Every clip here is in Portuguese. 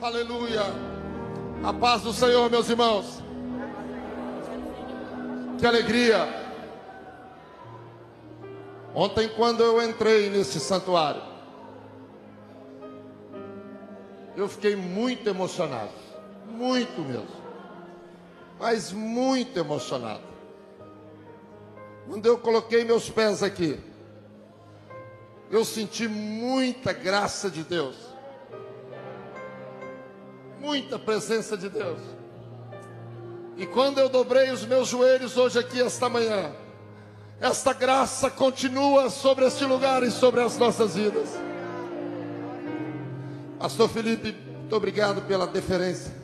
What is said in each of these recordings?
Aleluia. A paz do Senhor, meus irmãos. Que alegria. Ontem, quando eu entrei nesse santuário, eu fiquei muito emocionado. Muito mesmo. Mas muito emocionado. Quando eu coloquei meus pés aqui, eu senti muita graça de Deus. Muita presença de Deus. E quando eu dobrei os meus joelhos hoje aqui, esta manhã, esta graça continua sobre este lugar e sobre as nossas vidas. Pastor Felipe, muito obrigado pela deferência.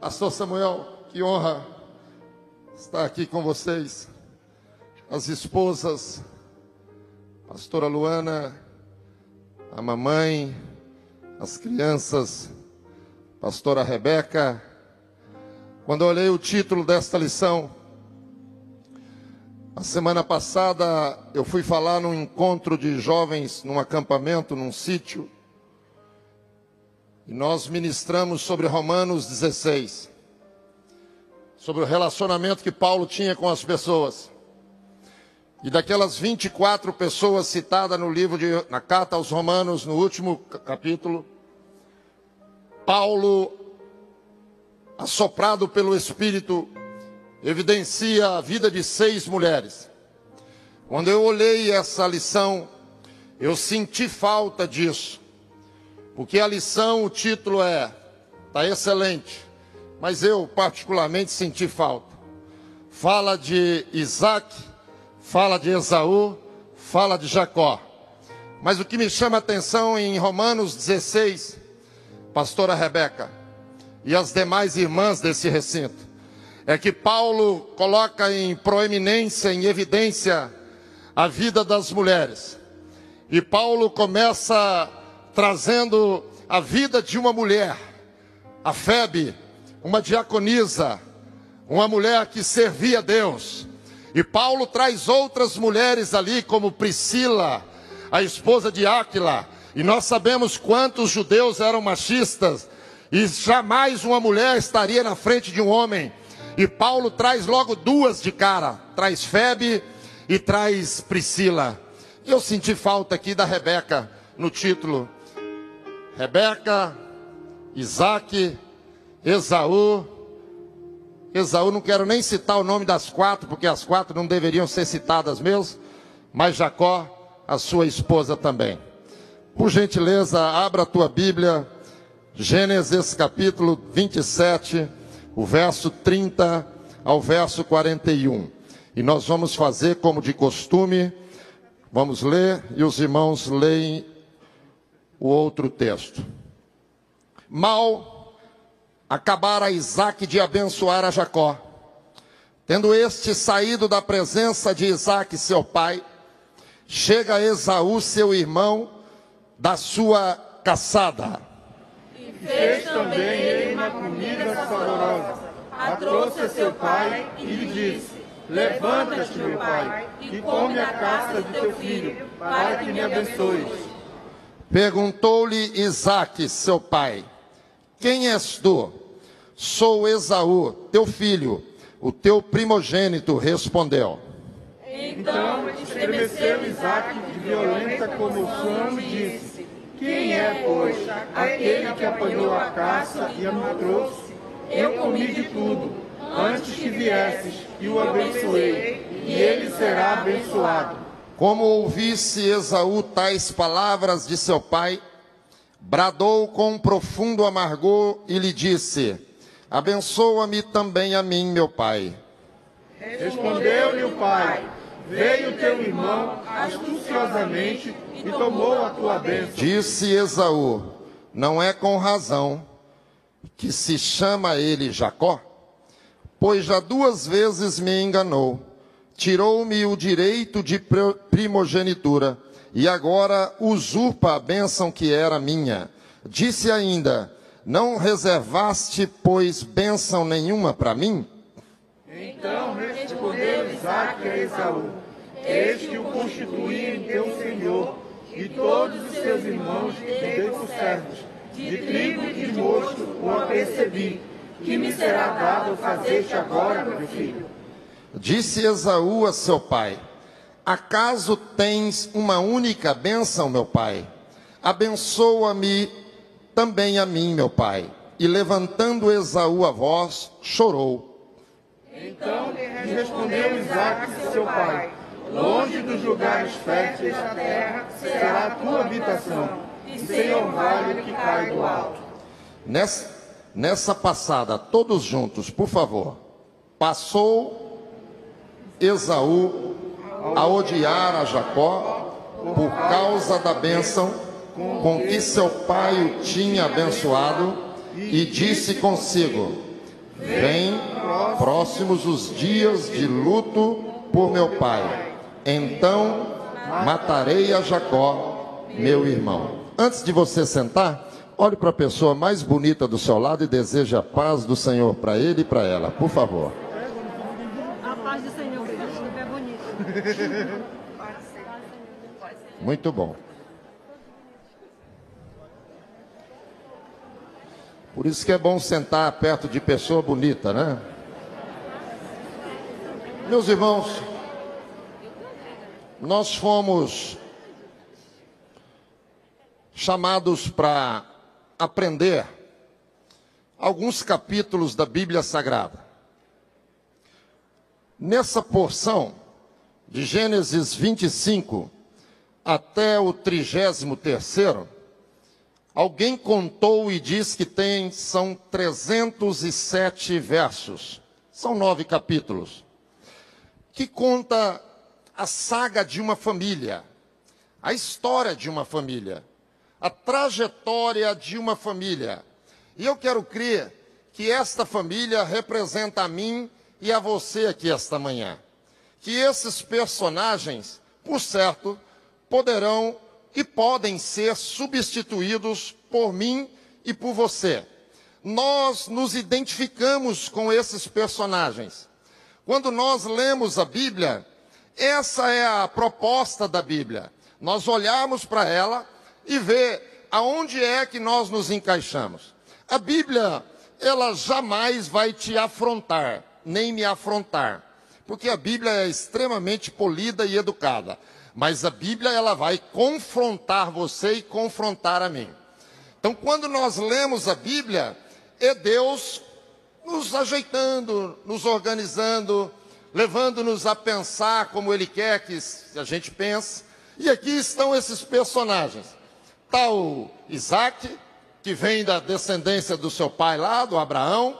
Pastor Samuel, que honra estar aqui com vocês. As esposas, Pastora Luana, a mamãe, as crianças, Pastora Rebeca. Quando eu olhei o título desta lição, a semana passada eu fui falar num encontro de jovens, num acampamento, num sítio, e nós ministramos sobre Romanos 16, sobre o relacionamento que Paulo tinha com as pessoas. E daquelas 24 pessoas citadas no livro de na carta aos Romanos, no último capítulo, Paulo, assoprado pelo Espírito, evidencia a vida de seis mulheres. Quando eu olhei essa lição, eu senti falta disso. Porque a lição, o título é, está excelente, mas eu particularmente senti falta. Fala de Isaac, fala de Esaú, fala de Jacó. Mas o que me chama a atenção em Romanos 16, pastora Rebeca e as demais irmãs desse recinto, é que Paulo coloca em proeminência, em evidência, a vida das mulheres. E Paulo começa trazendo a vida de uma mulher, a Febe, uma diaconisa, uma mulher que servia a Deus e Paulo traz outras mulheres ali, como Priscila, a esposa de Áquila. E nós sabemos quantos judeus eram machistas. E jamais uma mulher estaria na frente de um homem. E Paulo traz logo duas de cara: traz Febe e traz Priscila. Eu senti falta aqui da Rebeca no título. Rebeca, Isaac, Esaú Esaú, não quero nem citar o nome das quatro, porque as quatro não deveriam ser citadas mesmo, mas Jacó, a sua esposa também. Por gentileza, abra a tua Bíblia, Gênesis capítulo 27, o verso 30 ao verso 41. E nós vamos fazer como de costume, vamos ler e os irmãos leem o outro texto. Mal acabara Isaac de abençoar a Jacó. Tendo este saído da presença de Isaac, seu pai, chega Esaú, seu irmão, da sua caçada. E fez também ele uma comida saborosa. A trouxe a seu pai e lhe disse: Levanta-te, meu pai, e come a caça de teu filho, para que me abençoes. Perguntou-lhe Isaac, seu pai: quem és tu? Sou Esaú, teu filho, o teu primogênito, respondeu. Então estremeceu Isaac de violenta comoção disse: Quem é, pois, aquele que apanhou a caça e a me trouxe? Eu comi de tudo, antes que viesses, e o abençoei, e ele será abençoado. Como ouvisse Esaú tais palavras de seu pai, bradou com um profundo amargor e lhe disse: Abençoa-me também a mim, meu pai. Respondeu-lhe o pai: Veio teu irmão astuciosamente e tomou a tua bênção. Disse Esaú: Não é com razão que se chama ele Jacó, pois já duas vezes me enganou, tirou-me o direito de primogenitura e agora usurpa a bênção que era minha. Disse ainda: Não reservaste, pois, bênção nenhuma para mim? Então respondeu Isaac a Esaú: Eis que o constituí em teu senhor, e todos os seus irmãos te dei por servos, de trigo e de mosto recebi. Que me será dado fazer-te agora, meu filho? Disse Esaú a seu pai: Acaso tens uma única bênção, meu pai? Abençoa-me também a mim, meu pai. E levantando Esaú a voz, chorou. Então lhe respondeu Isaac, seu pai: Longe dos lugares férteis da terra será a tua habitação, e sem orvalho que cai do alto. Nessa, nessa passada, todos juntos, por favor. Passou Esaú a odiar a Jacó por causa da bênção com que seu pai o tinha abençoado e disse consigo: Vem próximos os dias de luto por meu pai. Então matarei a Jacó, meu irmão. Antes de você sentar, olhe para a pessoa mais bonita do seu lado e deseje a paz do Senhor para ele e para ela, por favor. A paz do Senhor, é bonito. Muito bom. Por isso que é bom sentar perto de pessoa bonita, né? Meus irmãos, nós fomos chamados para aprender alguns capítulos da Bíblia Sagrada. Nessa porção, de Gênesis 25 até o 33, alguém contou e diz que tem, são 307 versos, são nove capítulos, que conta a saga de uma família, a história de uma família, a trajetória de uma família. E eu quero crer que esta família representa a mim e a você aqui esta manhã. Que esses personagens, por certo, poderão e podem ser substituídos por mim e por você. Nós nos identificamos com esses personagens. Quando nós lemos a Bíblia, essa é a proposta da Bíblia. Nós olharmos para ela e ver aonde é que nós nos encaixamos. A Bíblia, ela jamais vai te afrontar, nem me afrontar, porque a Bíblia é extremamente polida e educada. Mas a Bíblia, ela vai confrontar você e confrontar a mim. Então, quando nós lemos a Bíblia, é Deus nos ajeitando, nos organizando, levando-nos a pensar como Ele quer que a gente pense. E aqui estão esses personagens. O Isaac, que vem da descendência do seu pai lá, do Abraão.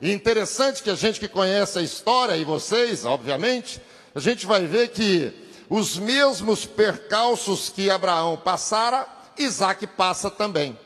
E interessante que a gente que conhece a história, e vocês, obviamente, a gente vai ver que os mesmos percalços que Abraão passara, Isaac passa também.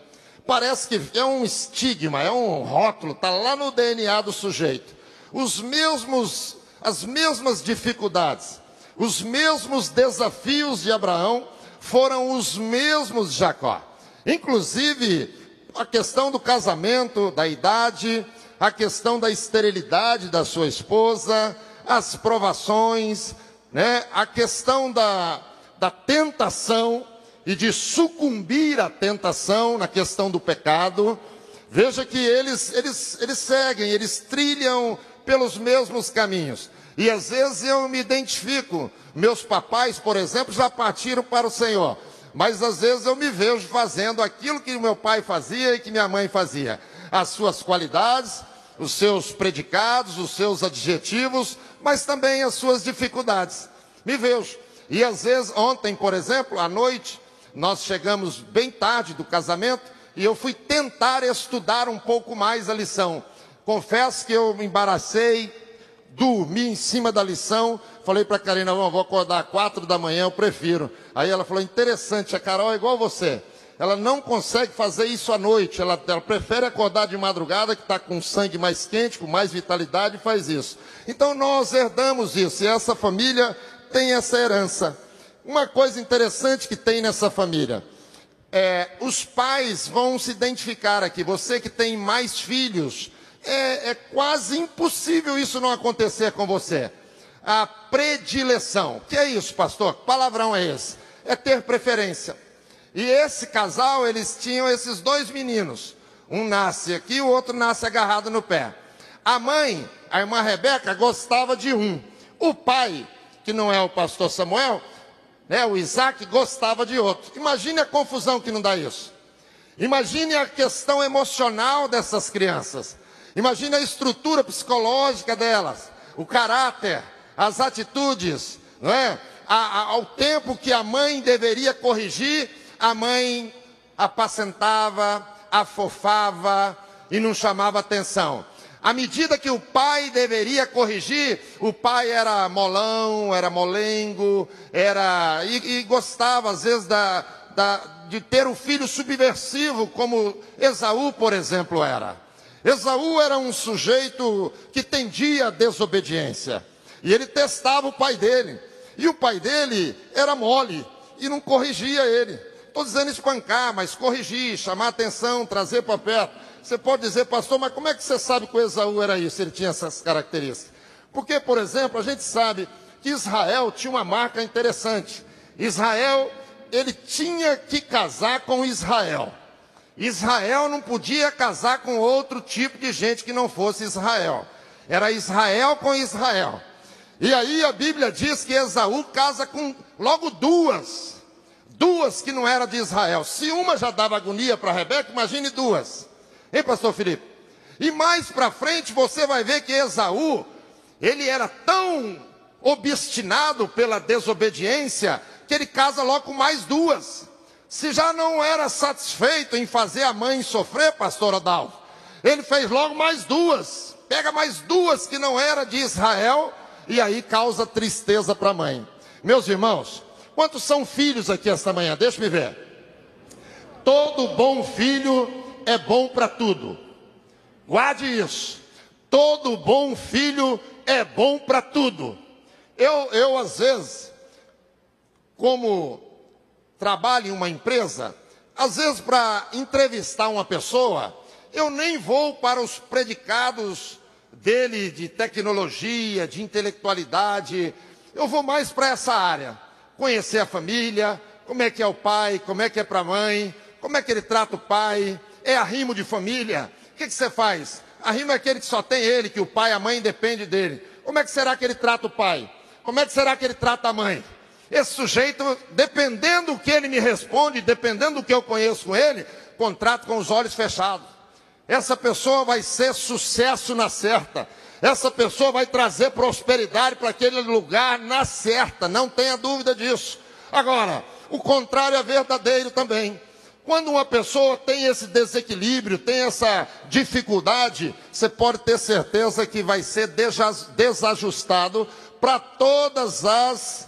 Parece que é um estigma, é um rótulo, está lá no DNA do sujeito. Os mesmos as mesmas dificuldades, os mesmos desafios de Abraão foram os mesmos de Jacó. Inclusive, a questão do casamento, da idade, a questão da esterilidade da sua esposa, as provações, né? a questão da, da tentação e de sucumbir à tentação na questão do pecado. Veja que eles, eles, eles seguem, eles trilham pelos mesmos caminhos. E às vezes eu me identifico. Meus papais, por exemplo, já partiram para o Senhor. Mas às vezes eu me vejo fazendo aquilo que meu pai fazia e que minha mãe fazia. As suas qualidades, os seus predicados, os seus adjetivos, mas também as suas dificuldades. Me vejo. E às vezes, ontem, por exemplo, à noite, nós chegamos bem tarde do casamento e eu fui tentar estudar um pouco mais a lição. Confesso que eu me embaracei, dormi em cima da lição. Falei para a Karina, vou acordar quatro da manhã, eu prefiro. Aí ela falou, interessante, a Carol é igual você. Ela não consegue fazer isso à noite. Ela, ela prefere acordar de madrugada, que está com sangue mais quente, com mais vitalidade, e faz isso. Então nós herdamos isso. E essa família tem essa herança. Uma coisa interessante que tem nessa família. É, os pais vão se identificar aqui. Você que tem mais filhos, é, é quase impossível isso não acontecer com você. A predileção. Que é isso, pastor? Que palavrão é esse? É ter preferência. E esse casal, eles tinham esses dois meninos. Um nasce aqui, o outro nasce agarrado no pé. A mãe, a irmã Rebeca, gostava de um. O pai, que não é o pastor Samuel, né, o Isaac, gostava de outro. Imagine a confusão que não dá isso. Imagine a questão emocional dessas crianças. Imagine a estrutura psicológica delas, o caráter, as atitudes, não é? A, a, ao tempo que a mãe deveria corrigir, a mãe apacentava, afofava e não chamava atenção. À medida que o pai deveria corrigir, o pai era molão, era molengo, era e, e gostava às vezes da, da, de ter o filho subversivo, como Esaú, por exemplo, era. Esaú era um sujeito que tendia à desobediência. E ele testava o pai dele. E o pai dele era mole e não corrigia ele. Estou dizendo espancar, mas corrigir, chamar atenção, trazer para perto. Você pode dizer, pastor, mas como é que você sabe que o Esaú era isso? Ele tinha essas características. Porque, por exemplo, a gente sabe que Israel tinha uma marca interessante. Israel, ele tinha que casar com Israel. Israel não podia casar com outro tipo de gente que não fosse Israel. Era Israel com Israel. E aí a Bíblia diz que Esaú casa com logo duas duas que não eram de Israel. Se uma já dava agonia para Rebeca, imagine duas. Hein, pastor Felipe? E mais para frente você vai ver que Esaú, ele era tão obstinado pela desobediência, que ele casa logo com mais duas. Se já não era satisfeito em fazer a mãe sofrer, pastor Adalvo, ele fez logo mais duas. Pega mais duas que não era de Israel, e aí causa tristeza para a mãe. Meus irmãos, Quantos são filhos aqui esta manhã? Deixa me ver. Todo bom filho é bom para tudo. Guarde isso. Todo bom filho é bom para tudo. Eu, eu, às vezes, como trabalho em uma empresa, às vezes para entrevistar uma pessoa, eu nem vou para os predicados dele de tecnologia, de intelectualidade, eu vou mais para essa área conhecer a família, como é que é o pai, como é que é para a mãe, como é que ele trata o pai, é arrimo de família. O que, que você faz? Arrimo é aquele que só tem ele, que o pai, a mãe depende dele. Como é que será que ele trata o pai? Como é que será que ele trata a mãe? Esse sujeito, dependendo do que ele me responde, dependendo do que eu conheço com ele, contrato com os olhos fechados. Essa pessoa vai ser sucesso na certa. Essa pessoa vai trazer prosperidade para aquele lugar na certa, não tenha dúvida disso. Agora, o contrário é verdadeiro também. Quando uma pessoa tem esse desequilíbrio, tem essa dificuldade, você pode ter certeza que vai ser desajustado para todas as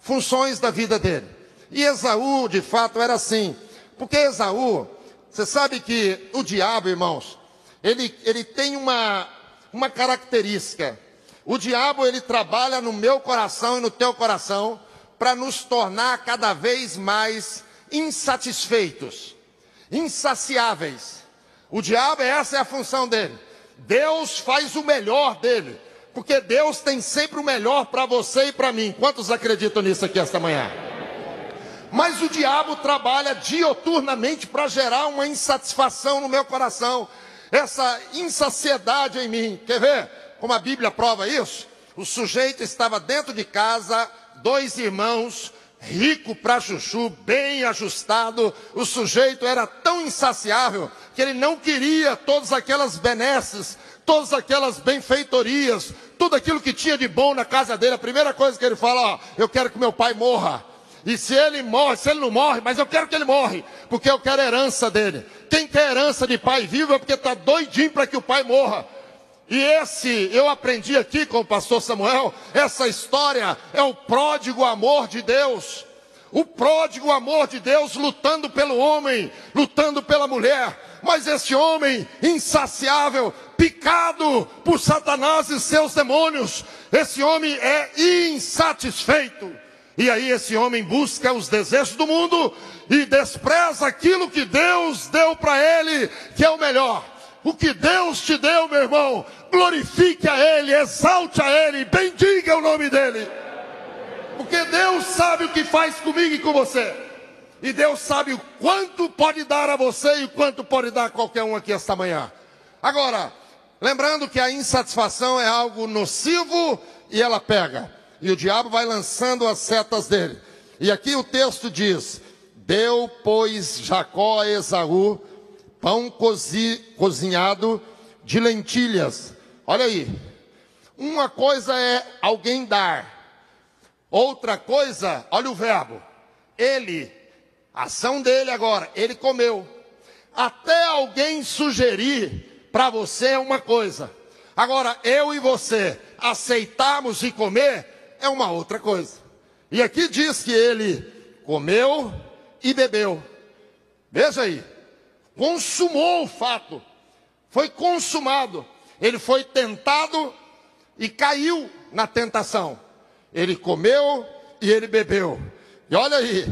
funções da vida dele. E Esaú, de fato, era assim. Porque Esaú, você sabe que o diabo, irmãos, ele, ele tem uma, uma característica. O diabo ele trabalha no meu coração e no teu coração para nos tornar cada vez mais insatisfeitos, insaciáveis. O diabo, essa é a função dele. Deus faz o melhor dele, porque Deus tem sempre o melhor para você e para mim. Quantos acreditam nisso aqui esta manhã? Mas o diabo trabalha dioturnamente para gerar uma insatisfação no meu coração essa insaciedade em mim. Quer ver como a Bíblia prova isso? O sujeito estava dentro de casa, dois irmãos, rico para chuchu, bem ajustado. O sujeito era tão insaciável que ele não queria todas aquelas benesses, todas aquelas benfeitorias, tudo aquilo que tinha de bom na casa dele. A primeira coisa que ele fala, ó, eu quero que meu pai morra. E se ele morre, se ele não morre, mas eu quero que ele morre, porque eu quero a herança dele. Quem quer herança de pai vivo é porque está doidinho para que o pai morra. E esse, eu aprendi aqui com o pastor Samuel, essa história é o pródigo amor de Deus. O pródigo amor de Deus lutando pelo homem, lutando pela mulher. Mas esse homem insaciável, picado por Satanás e seus demônios, esse homem é insatisfeito. E aí esse homem busca os desejos do mundo e despreza aquilo que Deus deu para ele, que é o melhor. O que Deus te deu, meu irmão, glorifique a Ele, exalte a Ele, bendiga o nome dele. Porque Deus sabe o que faz comigo e com você. E Deus sabe o quanto pode dar a você e o quanto pode dar a qualquer um aqui esta manhã. Agora, lembrando que a insatisfação é algo nocivo e ela pega. E o diabo vai lançando as setas dele. E aqui o texto diz: Deu, pois, Jacó a Esaú pão cozi, cozinhado de lentilhas. Olha aí. Uma coisa é alguém dar. Outra coisa, olha o verbo. Ele, a ação dele agora, ele comeu. Até alguém sugerir para você é uma coisa. Agora, eu e você aceitarmos e comer é uma outra coisa. E aqui diz que ele comeu e bebeu. Veja aí consumou o fato, foi consumado. Ele foi tentado e caiu na tentação. Ele comeu e ele bebeu. E olha aí,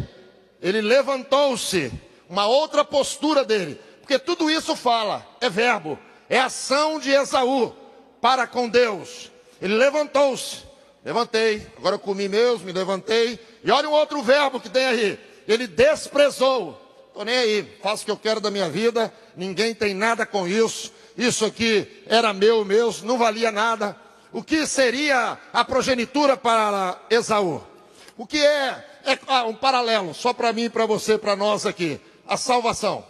ele levantou-se, uma outra postura dele, porque tudo isso fala, é verbo, é ação de Esaú para com Deus. Ele levantou-se, levantei, agora eu comi mesmo, me levantei. E olha um outro verbo que tem aí, ele desprezou. Estou nem aí, faço o que eu quero da minha vida, ninguém tem nada com isso. Isso aqui era meu mesmo, não valia nada. O que seria a progenitura para Esaú? O que é, é ah, um paralelo, só para mim, para você, para nós aqui. A salvação.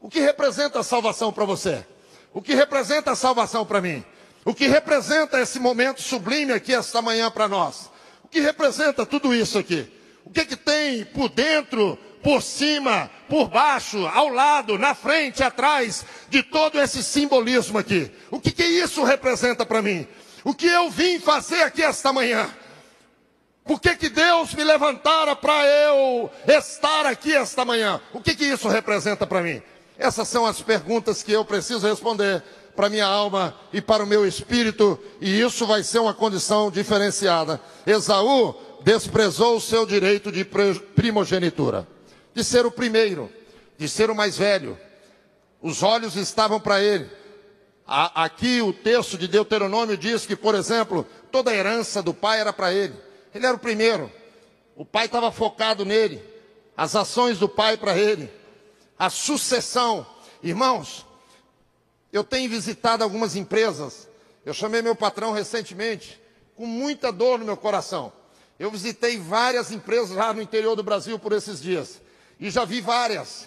O que representa a salvação para você? O que representa a salvação para mim? O que representa esse momento sublime aqui esta manhã para nós? O que representa tudo isso aqui? O que, que tem por dentro por cima, por baixo, ao lado, na frente, atrás de todo esse simbolismo aqui. O que, que isso representa para mim? O que eu vim fazer aqui esta manhã? Por que, que Deus me levantara para eu estar aqui esta manhã? O que, que isso representa para mim? Essas são as perguntas que eu preciso responder para minha alma e para o meu espírito, e isso vai ser uma condição diferenciada. Esaú desprezou o seu direito de primogenitura de ser o primeiro, de ser o mais velho. Os olhos estavam para ele. Aqui o texto de Deuteronômio diz que, por exemplo, toda a herança do pai era para ele. Ele era o primeiro. O pai estava focado nele. As ações do pai para ele. A sucessão. Irmãos, eu tenho visitado algumas empresas. Eu chamei meu patrão recentemente, com muita dor no meu coração. Eu visitei várias empresas lá no interior do Brasil por esses dias. E já vi várias.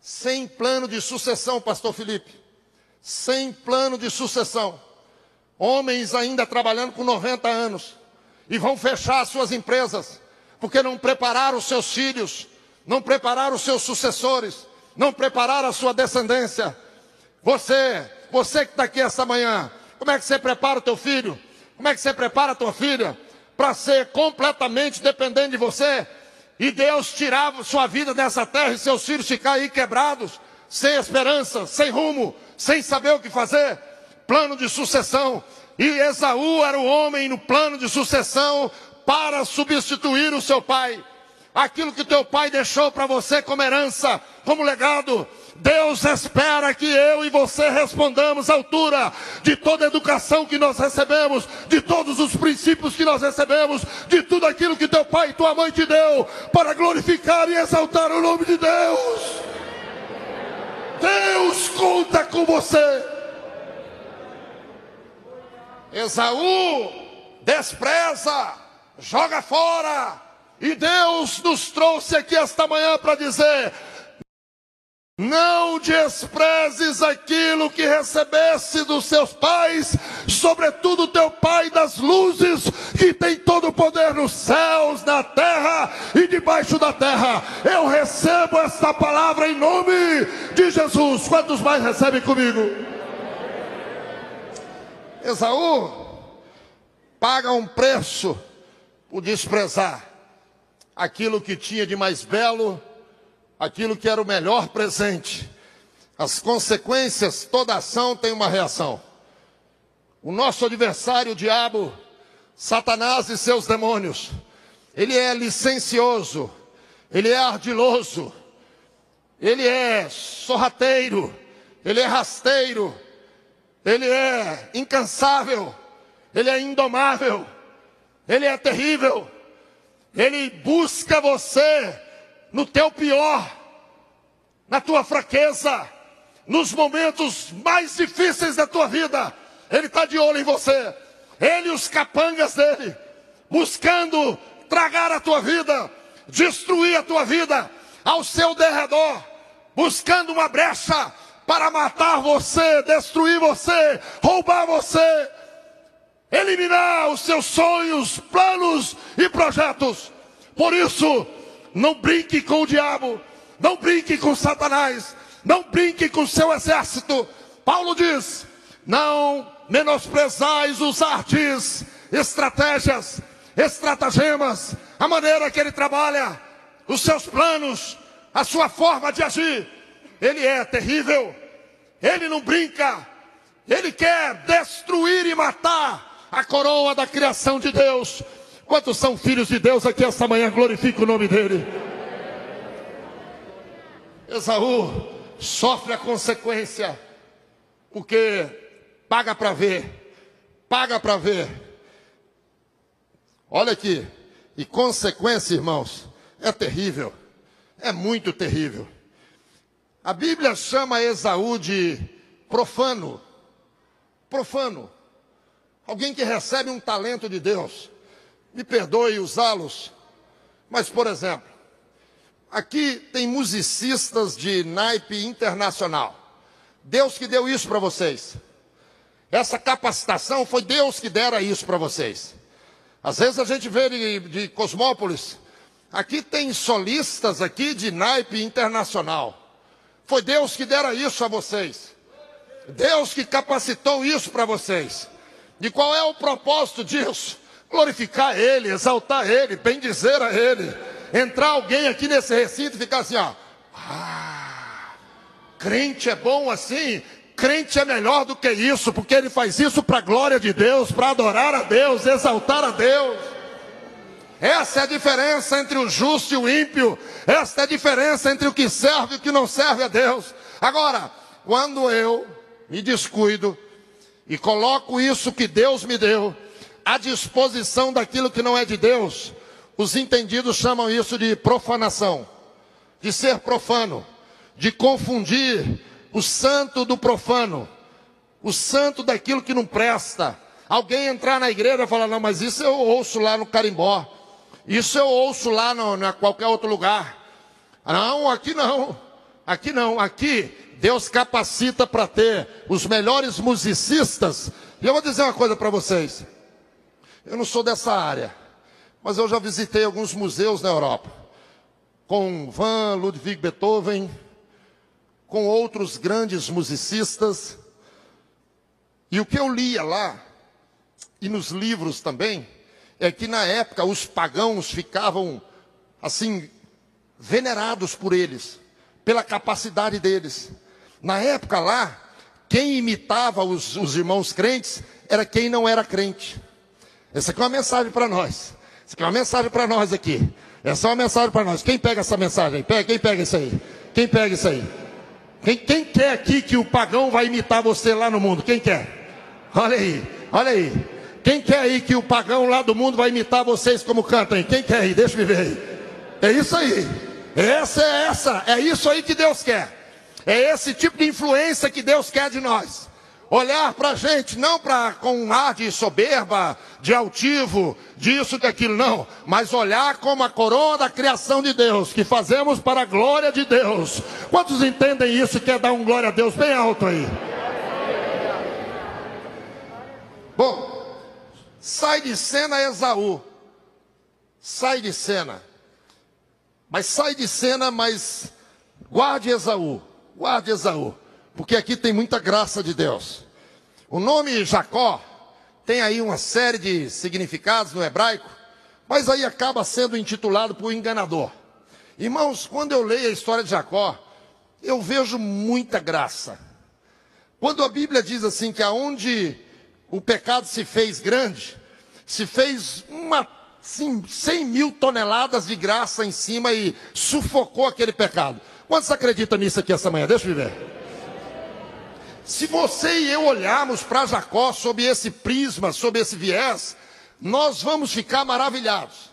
Sem plano de sucessão, pastor Felipe. Sem plano de sucessão. Homens ainda trabalhando com 90 anos. E vão fechar suas empresas. Porque não prepararam os seus filhos. Não prepararam os seus sucessores. Não prepararam a sua descendência. Você, você que está aqui essa manhã. Como é que você prepara o teu filho? Como é que você prepara a tua filha? Para ser completamente dependente de você? E Deus tirava sua vida dessa terra e seus filhos ficaram aí quebrados, sem esperança, sem rumo, sem saber o que fazer. Plano de sucessão. E Esaú era o homem no plano de sucessão para substituir o seu pai. Aquilo que teu pai deixou para você como herança, como legado, Deus espera que eu e você respondamos à altura de toda a educação que nós recebemos, de todos os princípios que nós recebemos, de tudo aquilo que teu pai e tua mãe te deu, para glorificar e exaltar o nome de Deus. Deus conta com você. Esaú despreza, joga fora. E Deus nos trouxe aqui esta manhã para dizer: não desprezes aquilo que recebeste dos seus pais, sobretudo teu Pai das luzes, que tem todo o poder nos céus, na terra e debaixo da terra. Eu recebo esta palavra em nome de Jesus. Quantos mais recebem comigo? Esaú paga um preço por desprezar aquilo que tinha de mais belo aquilo que era o melhor presente. As consequências, toda ação tem uma reação. O nosso adversário, o diabo, Satanás e seus demônios, ele é licencioso, ele é ardiloso, ele é sorrateiro, ele é rasteiro, ele é incansável, ele é indomável, ele é terrível, ele busca você no teu pior, na tua fraqueza, nos momentos mais difíceis da tua vida. Ele está de olho em você. Ele e os capangas dele, buscando tragar a tua vida, destruir a tua vida ao seu derredor, buscando uma brecha para matar você, destruir você, roubar você, eliminar os seus sonhos, planos e projetos. Por isso, não brinque com o diabo, não brinque com Satanás, não brinque com seu exército. Paulo diz: não menosprezais os artes, estratégias, estratagemas, a maneira que ele trabalha, os seus planos, a sua forma de agir. Ele é terrível, ele não brinca, ele quer destruir e matar a coroa da criação de Deus. Quantos são filhos de Deus aqui esta manhã? Glorifica o nome dele. Esaú sofre a consequência, porque paga para ver, paga para ver. Olha aqui, e consequência, irmãos, é terrível, é muito terrível. A Bíblia chama Esaú de profano, profano, alguém que recebe um talento de Deus. Me perdoe usá-los, mas por exemplo, aqui tem musicistas de naipe internacional. Deus que deu isso para vocês. Essa capacitação foi Deus que dera isso para vocês. Às vezes a gente vê de, de Cosmópolis, aqui tem solistas aqui de naipe internacional. Foi Deus que dera isso a vocês. Deus que capacitou isso para vocês. E qual é o propósito disso? Glorificar Ele, exaltar Ele, bendizer a Ele. Entrar alguém aqui nesse recinto e ficar assim, ó. Ah, crente é bom assim, crente é melhor do que isso, porque ele faz isso para a glória de Deus, para adorar a Deus, exaltar a Deus. Essa é a diferença entre o justo e o ímpio. Essa é a diferença entre o que serve e o que não serve a Deus. Agora, quando eu me descuido e coloco isso que Deus me deu à disposição daquilo que não é de Deus, os entendidos chamam isso de profanação, de ser profano, de confundir o santo do profano, o santo daquilo que não presta. Alguém entrar na igreja e falar, não, mas isso eu ouço lá no carimbó. Isso eu ouço lá em qualquer outro lugar. Não, aqui não. Aqui não. Aqui Deus capacita para ter os melhores musicistas. E eu vou dizer uma coisa para vocês. Eu não sou dessa área, mas eu já visitei alguns museus na Europa. Com Van Ludwig Beethoven, com outros grandes musicistas. E o que eu lia lá, e nos livros também, é que na época os pagãos ficavam assim venerados por eles, pela capacidade deles. Na época lá, quem imitava os, os irmãos crentes era quem não era crente. Essa aqui é uma mensagem para nós. Essa aqui é uma mensagem para nós aqui. Essa é uma mensagem para nós. Quem pega essa mensagem? Pega, quem pega isso aí? Quem pega isso aí? Quem, quem quer aqui que o pagão vai imitar você lá no mundo? Quem quer? Olha aí, olha aí. Quem quer aí que o pagão lá do mundo vai imitar vocês como cantam? Quem quer aí? Deixa eu ver aí. É isso aí. Essa é essa. É isso aí que Deus quer. É esse tipo de influência que Deus quer de nós. Olhar para a gente, não para com um ar de soberba, de altivo, disso, daquilo, não. Mas olhar como a coroa da criação de Deus, que fazemos para a glória de Deus. Quantos entendem isso e quer dar um glória a Deus bem alto aí? Bom, Sai de cena Esaú. Sai de cena. Mas sai de cena, mas guarde Esaú. Guarde Esaú. Porque aqui tem muita graça de Deus. O nome Jacó tem aí uma série de significados no hebraico, mas aí acaba sendo intitulado por enganador. Irmãos, quando eu leio a história de Jacó, eu vejo muita graça. Quando a Bíblia diz assim que aonde o pecado se fez grande, se fez uma, sim, 100 mil toneladas de graça em cima e sufocou aquele pecado. Quantos acreditam nisso aqui essa manhã? Deixa eu ver. Se você e eu olharmos para Jacó sob esse prisma, sob esse viés, nós vamos ficar maravilhados.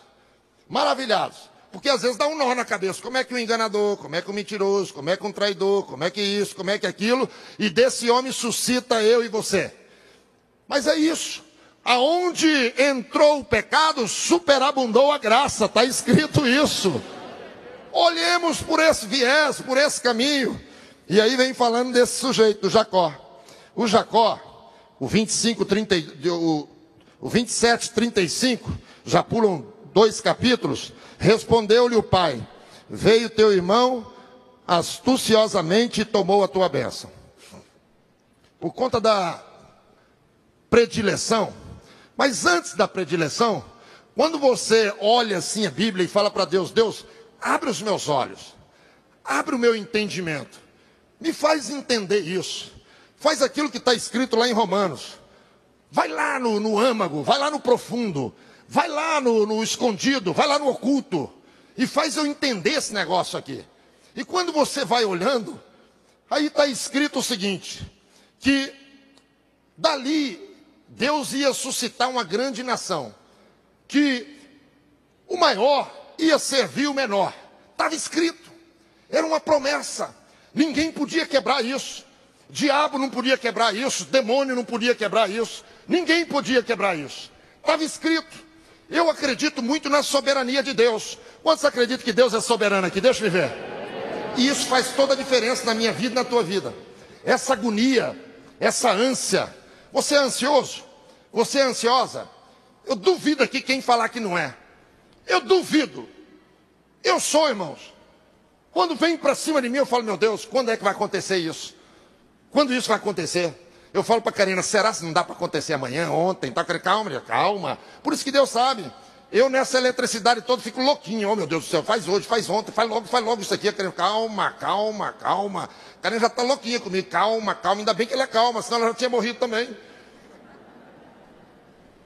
Maravilhados. Porque às vezes dá um nó na cabeça. Como é que o enganador, como é que o mentiroso, como é que um traidor, como é que isso, como é que aquilo, e desse homem suscita eu e você. Mas é isso. Aonde entrou o pecado, superabundou a graça, está escrito isso. Olhemos por esse viés, por esse caminho. E aí vem falando desse sujeito, do Jacó. O Jacó, o 25, 30, o, o 27, 35, já pulam dois capítulos. Respondeu-lhe o pai: Veio teu irmão astuciosamente e tomou a tua bênção. Por conta da predileção. Mas antes da predileção, quando você olha assim a Bíblia e fala para Deus: Deus, abre os meus olhos, abre o meu entendimento, me faz entender isso, faz aquilo que está escrito lá em Romanos, vai lá no, no âmago, vai lá no profundo, vai lá no, no escondido, vai lá no oculto, e faz eu entender esse negócio aqui. E quando você vai olhando, aí está escrito o seguinte: que dali Deus ia suscitar uma grande nação, que o maior ia servir o menor. Estava escrito, era uma promessa. Ninguém podia quebrar isso. Diabo não podia quebrar isso, demônio não podia quebrar isso, ninguém podia quebrar isso. Estava escrito. Eu acredito muito na soberania de Deus. Quantos acreditam que Deus é soberano aqui? Deixa eu ver. E isso faz toda a diferença na minha vida e na tua vida. Essa agonia, essa ânsia. Você é ansioso? Você é ansiosa? Eu duvido aqui quem falar que não é. Eu duvido. Eu sou, irmãos. Quando vem para cima de mim, eu falo, meu Deus, quando é que vai acontecer isso? Quando isso vai acontecer? Eu falo para a Karina, será que não dá para acontecer amanhã, ontem? Tá, calma, calma. Por isso que Deus sabe. Eu nessa eletricidade toda fico louquinho. Oh, meu Deus do céu, faz hoje, faz ontem, faz logo, faz logo isso aqui. Karina, calma, calma, calma. A Karina já está louquinha comigo. Calma, calma. Ainda bem que ela é calma, senão ela já tinha morrido também.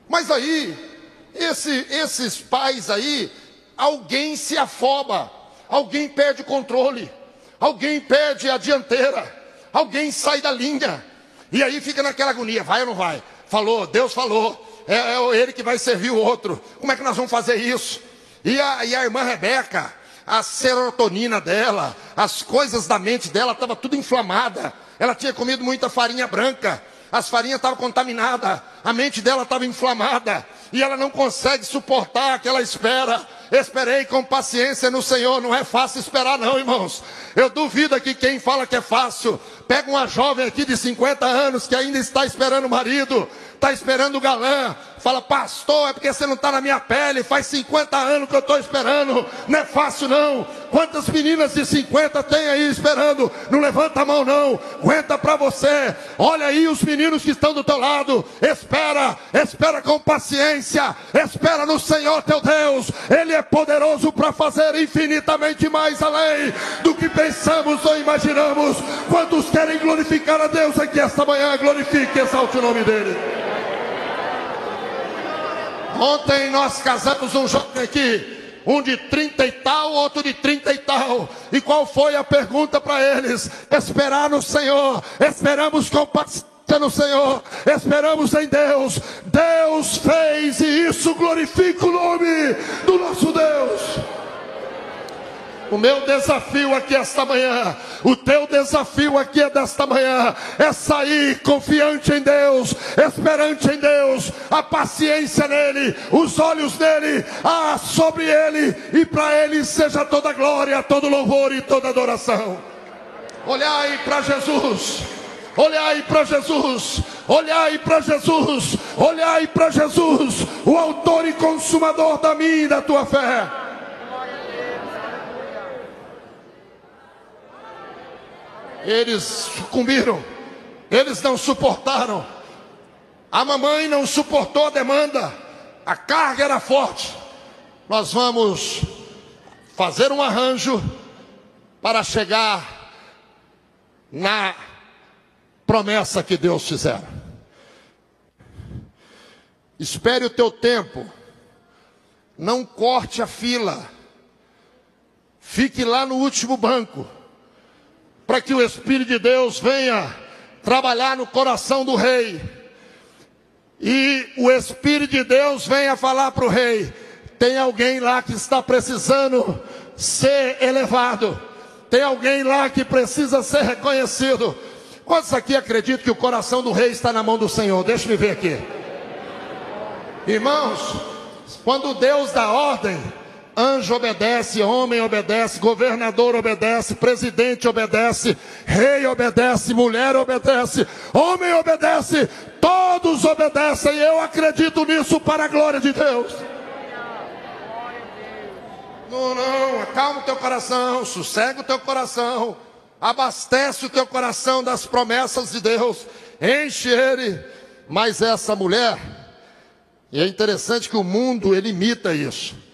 Mas aí, esse, esses pais aí, alguém se afoba. Alguém perde o controle, alguém perde a dianteira, alguém sai da linha, e aí fica naquela agonia: vai ou não vai? Falou, Deus falou, é, é ele que vai servir o outro, como é que nós vamos fazer isso? E a, e a irmã Rebeca, a serotonina dela, as coisas da mente dela, estava tudo inflamada, ela tinha comido muita farinha branca, as farinhas estavam contaminadas, a mente dela estava inflamada, e ela não consegue suportar aquela espera. Esperei com paciência no Senhor, não é fácil esperar, não, irmãos. Eu duvido que quem fala que é fácil, pega uma jovem aqui de 50 anos que ainda está esperando o marido, está esperando o galã, fala, pastor, é porque você não está na minha pele, faz 50 anos que eu estou esperando, não é fácil não. Quantas meninas de 50 tem aí esperando? Não levanta a mão não, aguenta para você. Olha aí os meninos que estão do teu lado, espera, espera com paciência, espera no Senhor teu Deus, Ele é poderoso para fazer infinitamente mais além do que pensamos ou imaginamos. Quantos querem glorificar a Deus aqui esta manhã? Glorifique exalte o nome dEle. Ontem nós casamos um jovem aqui, um de 30 e tal, outro de 30 e tal. E qual foi a pergunta para eles? Esperar no Senhor, esperamos com paciência no Senhor, esperamos em Deus. Deus fez e isso glorifica o nome do nosso Deus. O meu desafio aqui esta manhã, o teu desafio aqui é desta manhã, é sair confiante em Deus, esperante em Deus, a paciência nele, os olhos nele, ah, sobre ele, e para ele seja toda glória, todo louvor e toda adoração. Olhai para Jesus, olhai para Jesus, olhai para Jesus, olhai para Jesus, o autor e consumador da minha e da tua fé. Eles sucumbiram, eles não suportaram. A mamãe não suportou a demanda, a carga era forte. Nós vamos fazer um arranjo para chegar na promessa que Deus fizer. Espere o teu tempo, não corte a fila, fique lá no último banco para que o Espírito de Deus venha trabalhar no coração do rei. E o Espírito de Deus venha falar para o rei: Tem alguém lá que está precisando ser elevado. Tem alguém lá que precisa ser reconhecido. Quantos aqui acreditam que o coração do rei está na mão do Senhor? Deixa eu ver aqui. Irmãos, quando Deus dá ordem, anjo obedece, homem obedece, governador obedece, presidente obedece, rei obedece, mulher obedece, homem obedece, todos obedecem, eu acredito nisso para a glória de Deus. Não, não, acalma o teu coração, sossega o teu coração, abastece o teu coração das promessas de Deus, enche ele. Mas essa mulher, e é interessante que o mundo ele imita isso.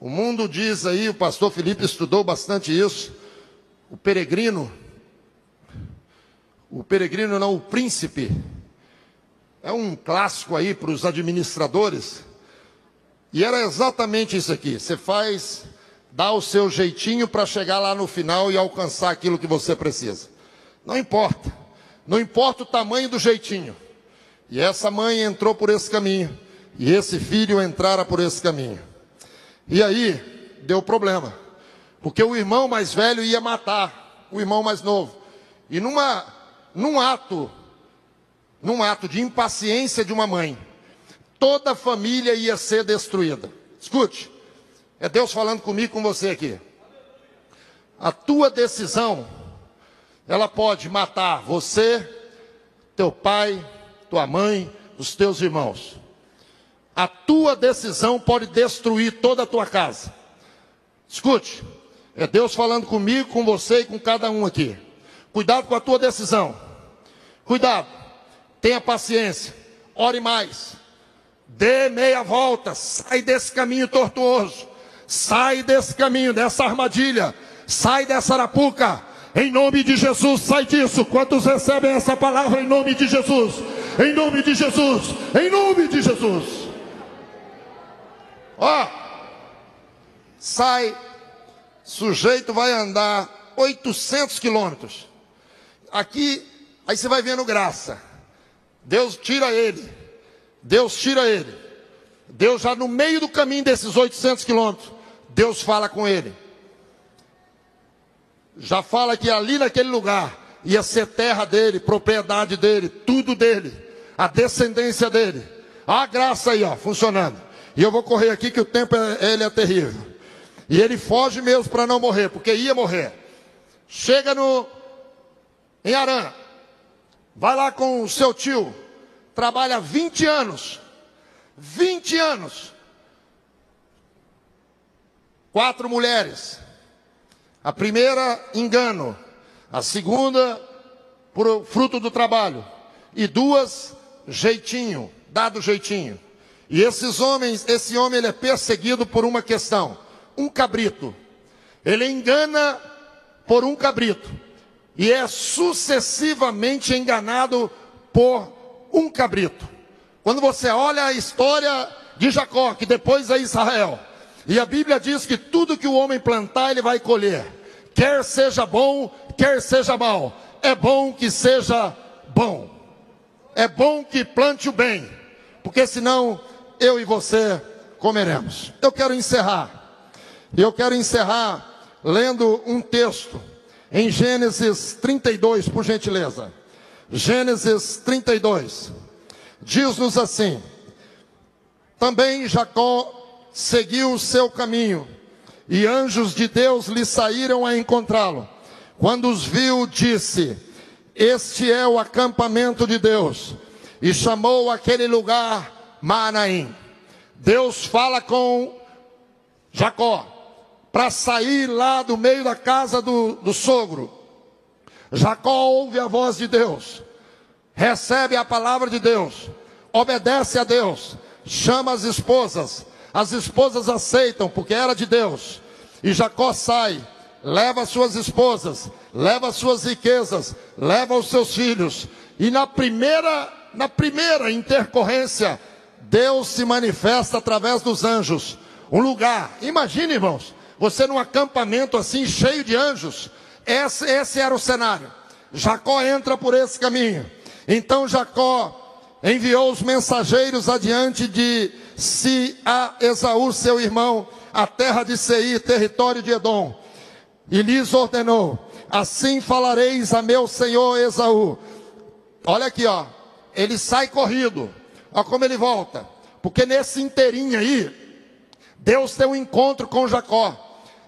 O mundo diz aí, o pastor Felipe estudou bastante isso. O peregrino, o peregrino não, o príncipe, é um clássico aí para os administradores. E era exatamente isso aqui. Você faz, dá o seu jeitinho para chegar lá no final e alcançar aquilo que você precisa. Não importa. Não importa o tamanho do jeitinho. E essa mãe entrou por esse caminho. E esse filho entrara por esse caminho. E aí, deu problema. Porque o irmão mais velho ia matar o irmão mais novo. E numa, num ato, num ato de impaciência de uma mãe, toda a família ia ser destruída. Escute, é Deus falando comigo com você aqui. A tua decisão, ela pode matar você, teu pai, tua mãe, os teus irmãos. A tua decisão pode destruir toda a tua casa. Escute, é Deus falando comigo, com você e com cada um aqui. Cuidado com a tua decisão. Cuidado. Tenha paciência. Ore mais. Dê meia volta. Sai desse caminho tortuoso. Sai desse caminho, dessa armadilha. Sai dessa arapuca. Em nome de Jesus, sai disso. Quantos recebem essa palavra em nome de Jesus? Em nome de Jesus. Em nome de Jesus. Ó, sai, sujeito vai andar 800 quilômetros. Aqui, aí você vai vendo graça. Deus tira ele. Deus tira ele. Deus já no meio do caminho desses 800 quilômetros, Deus fala com ele. Já fala que ali naquele lugar ia ser terra dele, propriedade dele, tudo dele, a descendência dele. A graça aí, ó, funcionando. E eu vou correr aqui que o tempo é, ele é terrível. E ele foge mesmo para não morrer, porque ia morrer. Chega no em Arã. Vai lá com o seu tio. Trabalha 20 anos. 20 anos. Quatro mulheres. A primeira, engano. A segunda, por fruto do trabalho. E duas, jeitinho, dado jeitinho. E esses homens, esse homem ele é perseguido por uma questão, um cabrito. Ele engana por um cabrito e é sucessivamente enganado por um cabrito. Quando você olha a história de Jacó, que depois é Israel, e a Bíblia diz que tudo que o homem plantar, ele vai colher, quer seja bom, quer seja mal. É bom que seja bom. É bom que plante o bem, porque senão eu e você comeremos. Eu quero encerrar. Eu quero encerrar lendo um texto em Gênesis 32, por gentileza. Gênesis 32. Diz-nos assim: Também Jacó seguiu o seu caminho, e anjos de Deus lhe saíram a encontrá-lo. Quando os viu, disse: Este é o acampamento de Deus. E chamou aquele lugar Manaim. Deus fala com Jacó para sair lá do meio da casa do, do sogro. Jacó ouve a voz de Deus, recebe a palavra de Deus, obedece a Deus, chama as esposas, as esposas aceitam porque era de Deus, e Jacó sai, leva suas esposas, leva suas riquezas, leva os seus filhos, e na primeira, na primeira intercorrência, Deus se manifesta através dos anjos. Um lugar, imagine irmãos, você num acampamento assim cheio de anjos. Esse, esse era o cenário. Jacó entra por esse caminho. Então Jacó enviou os mensageiros adiante de se a Esaú, seu irmão, a terra de Seir, território de Edom, e lhes ordenou: Assim falareis a meu senhor Esaú. Olha aqui, ó. Ele sai corrido. Olha como ele volta. Porque nesse inteirinho aí, Deus tem um encontro com Jacó.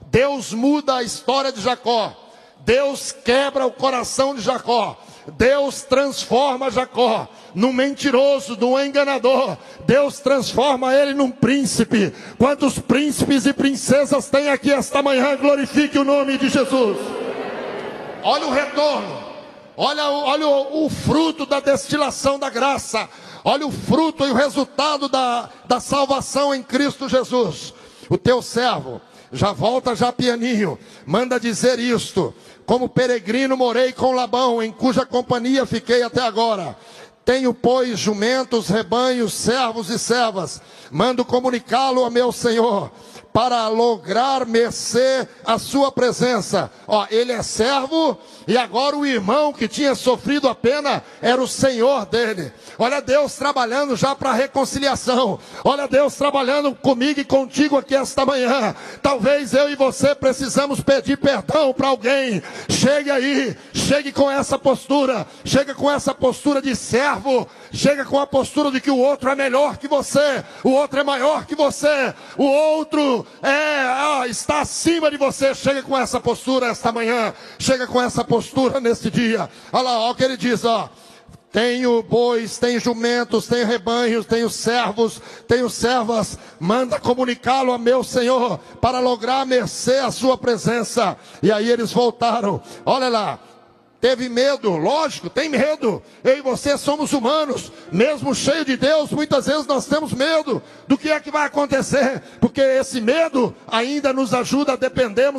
Deus muda a história de Jacó. Deus quebra o coração de Jacó. Deus transforma Jacó num mentiroso, num enganador. Deus transforma ele num príncipe. Quantos príncipes e princesas tem aqui esta manhã? Glorifique o nome de Jesus. Olha o retorno. Olha, olha o, o fruto da destilação da graça. Olha o fruto e o resultado da, da salvação em Cristo Jesus. O teu servo já volta já pianinho, manda dizer isto: como peregrino morei com Labão, em cuja companhia fiquei até agora. Tenho, pois, jumentos, rebanhos, servos e servas. Mando comunicá-lo a meu senhor para lograr mercê a sua presença. Ó, ele é servo e agora o irmão que tinha sofrido a pena era o senhor dele. Olha Deus trabalhando já para reconciliação. Olha Deus trabalhando comigo e contigo aqui esta manhã. Talvez eu e você precisamos pedir perdão para alguém. Chegue aí, chegue com essa postura, chega com essa postura de servo, chega com a postura de que o outro é melhor que você, o outro é maior que você, o outro é, está acima de você. Chega com essa postura esta manhã. Chega com essa postura neste dia. Olha lá, olha o que ele diz, ó. Tenho bois, tenho jumentos, tenho rebanhos, tenho servos, tenho servas. Manda comunicá-lo a meu Senhor para lograr mercê a sua presença. E aí eles voltaram. Olha lá. Teve medo, lógico, tem medo. Eu e você somos humanos, mesmo cheio de Deus, muitas vezes nós temos medo do que é que vai acontecer, porque esse medo ainda nos ajuda a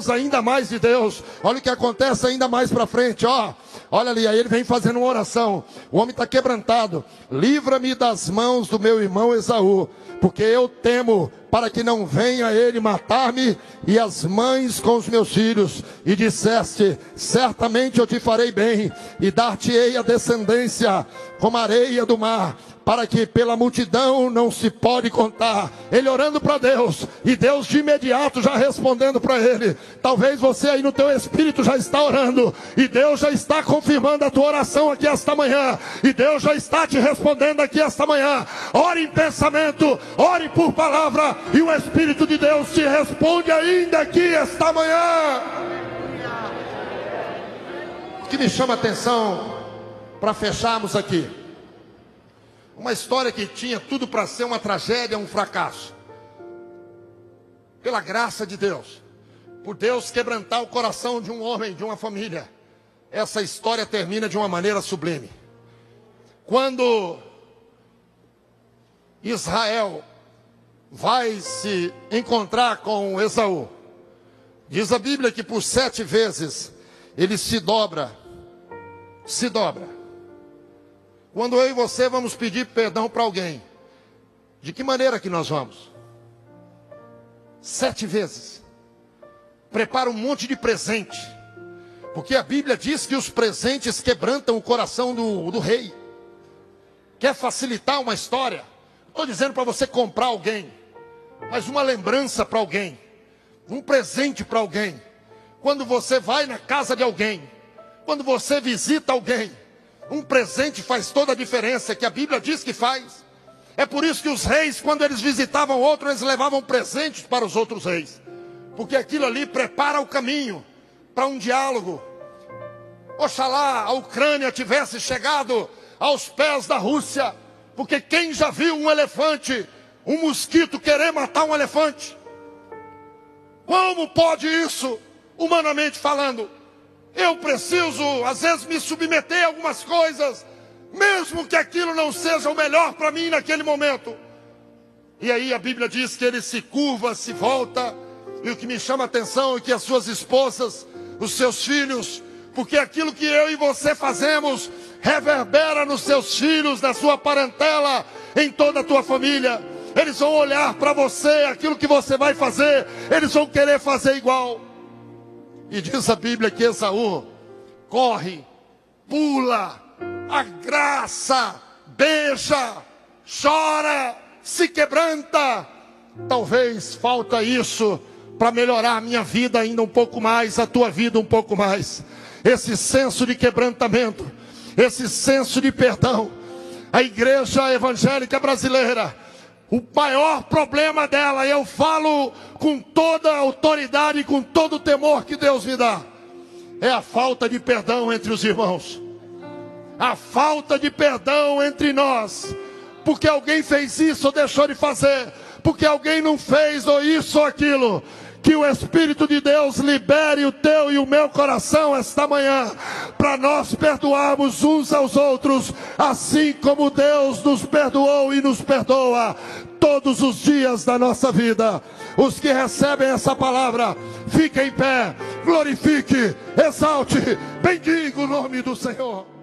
ainda mais de Deus. Olha o que acontece ainda mais para frente, ó. Olha ali, aí ele vem fazendo uma oração. O homem está quebrantado. Livra-me das mãos do meu irmão Esaú, porque eu temo para que não venha ele matar-me e as mães com os meus filhos. E disseste: certamente eu te farei bem e dar-te-ei a descendência como areia do mar para que pela multidão não se pode contar. Ele orando para Deus e Deus de imediato já respondendo para ele. Talvez você aí no teu espírito já está orando e Deus já está confirmando a tua oração aqui esta manhã e Deus já está te respondendo aqui esta manhã. Ore em pensamento, ore por palavra e o Espírito de Deus te responde ainda aqui esta manhã. O que me chama a atenção para fecharmos aqui uma história que tinha tudo para ser uma tragédia, um fracasso. Pela graça de Deus, por Deus quebrantar o coração de um homem, de uma família, essa história termina de uma maneira sublime. Quando Israel vai se encontrar com Esaú, diz a Bíblia que por sete vezes ele se dobra, se dobra quando eu e você vamos pedir perdão para alguém, de que maneira que nós vamos? Sete vezes. Prepara um monte de presente. Porque a Bíblia diz que os presentes quebrantam o coração do, do rei. Quer facilitar uma história? Estou dizendo para você comprar alguém, mas uma lembrança para alguém, um presente para alguém. Quando você vai na casa de alguém, quando você visita alguém, um presente faz toda a diferença, que a Bíblia diz que faz. É por isso que os reis, quando eles visitavam outro, eles levavam presentes para os outros reis. Porque aquilo ali prepara o caminho para um diálogo. Oxalá a Ucrânia tivesse chegado aos pés da Rússia. Porque quem já viu um elefante, um mosquito querer matar um elefante? Como pode isso, humanamente falando? Eu preciso, às vezes, me submeter a algumas coisas, mesmo que aquilo não seja o melhor para mim naquele momento. E aí a Bíblia diz que ele se curva, se volta, e o que me chama a atenção é que as suas esposas, os seus filhos, porque aquilo que eu e você fazemos reverbera nos seus filhos, na sua parentela, em toda a tua família. Eles vão olhar para você, aquilo que você vai fazer, eles vão querer fazer igual. E diz a Bíblia que Esaú corre, pula, agraça, beija, chora se quebranta. Talvez falta isso para melhorar a minha vida ainda um pouco mais, a tua vida um pouco mais. Esse senso de quebrantamento, esse senso de perdão. A igreja evangélica brasileira, o maior problema dela, eu falo com toda a autoridade e com todo o temor que Deus me dá, é a falta de perdão entre os irmãos. A falta de perdão entre nós, porque alguém fez isso ou deixou de fazer, porque alguém não fez ou isso ou aquilo. Que o Espírito de Deus libere o teu e o meu coração esta manhã, para nós perdoarmos uns aos outros, assim como Deus nos perdoou e nos perdoa todos os dias da nossa vida. Os que recebem essa palavra, fiquem em pé, glorifique, exalte, bendiga o nome do Senhor.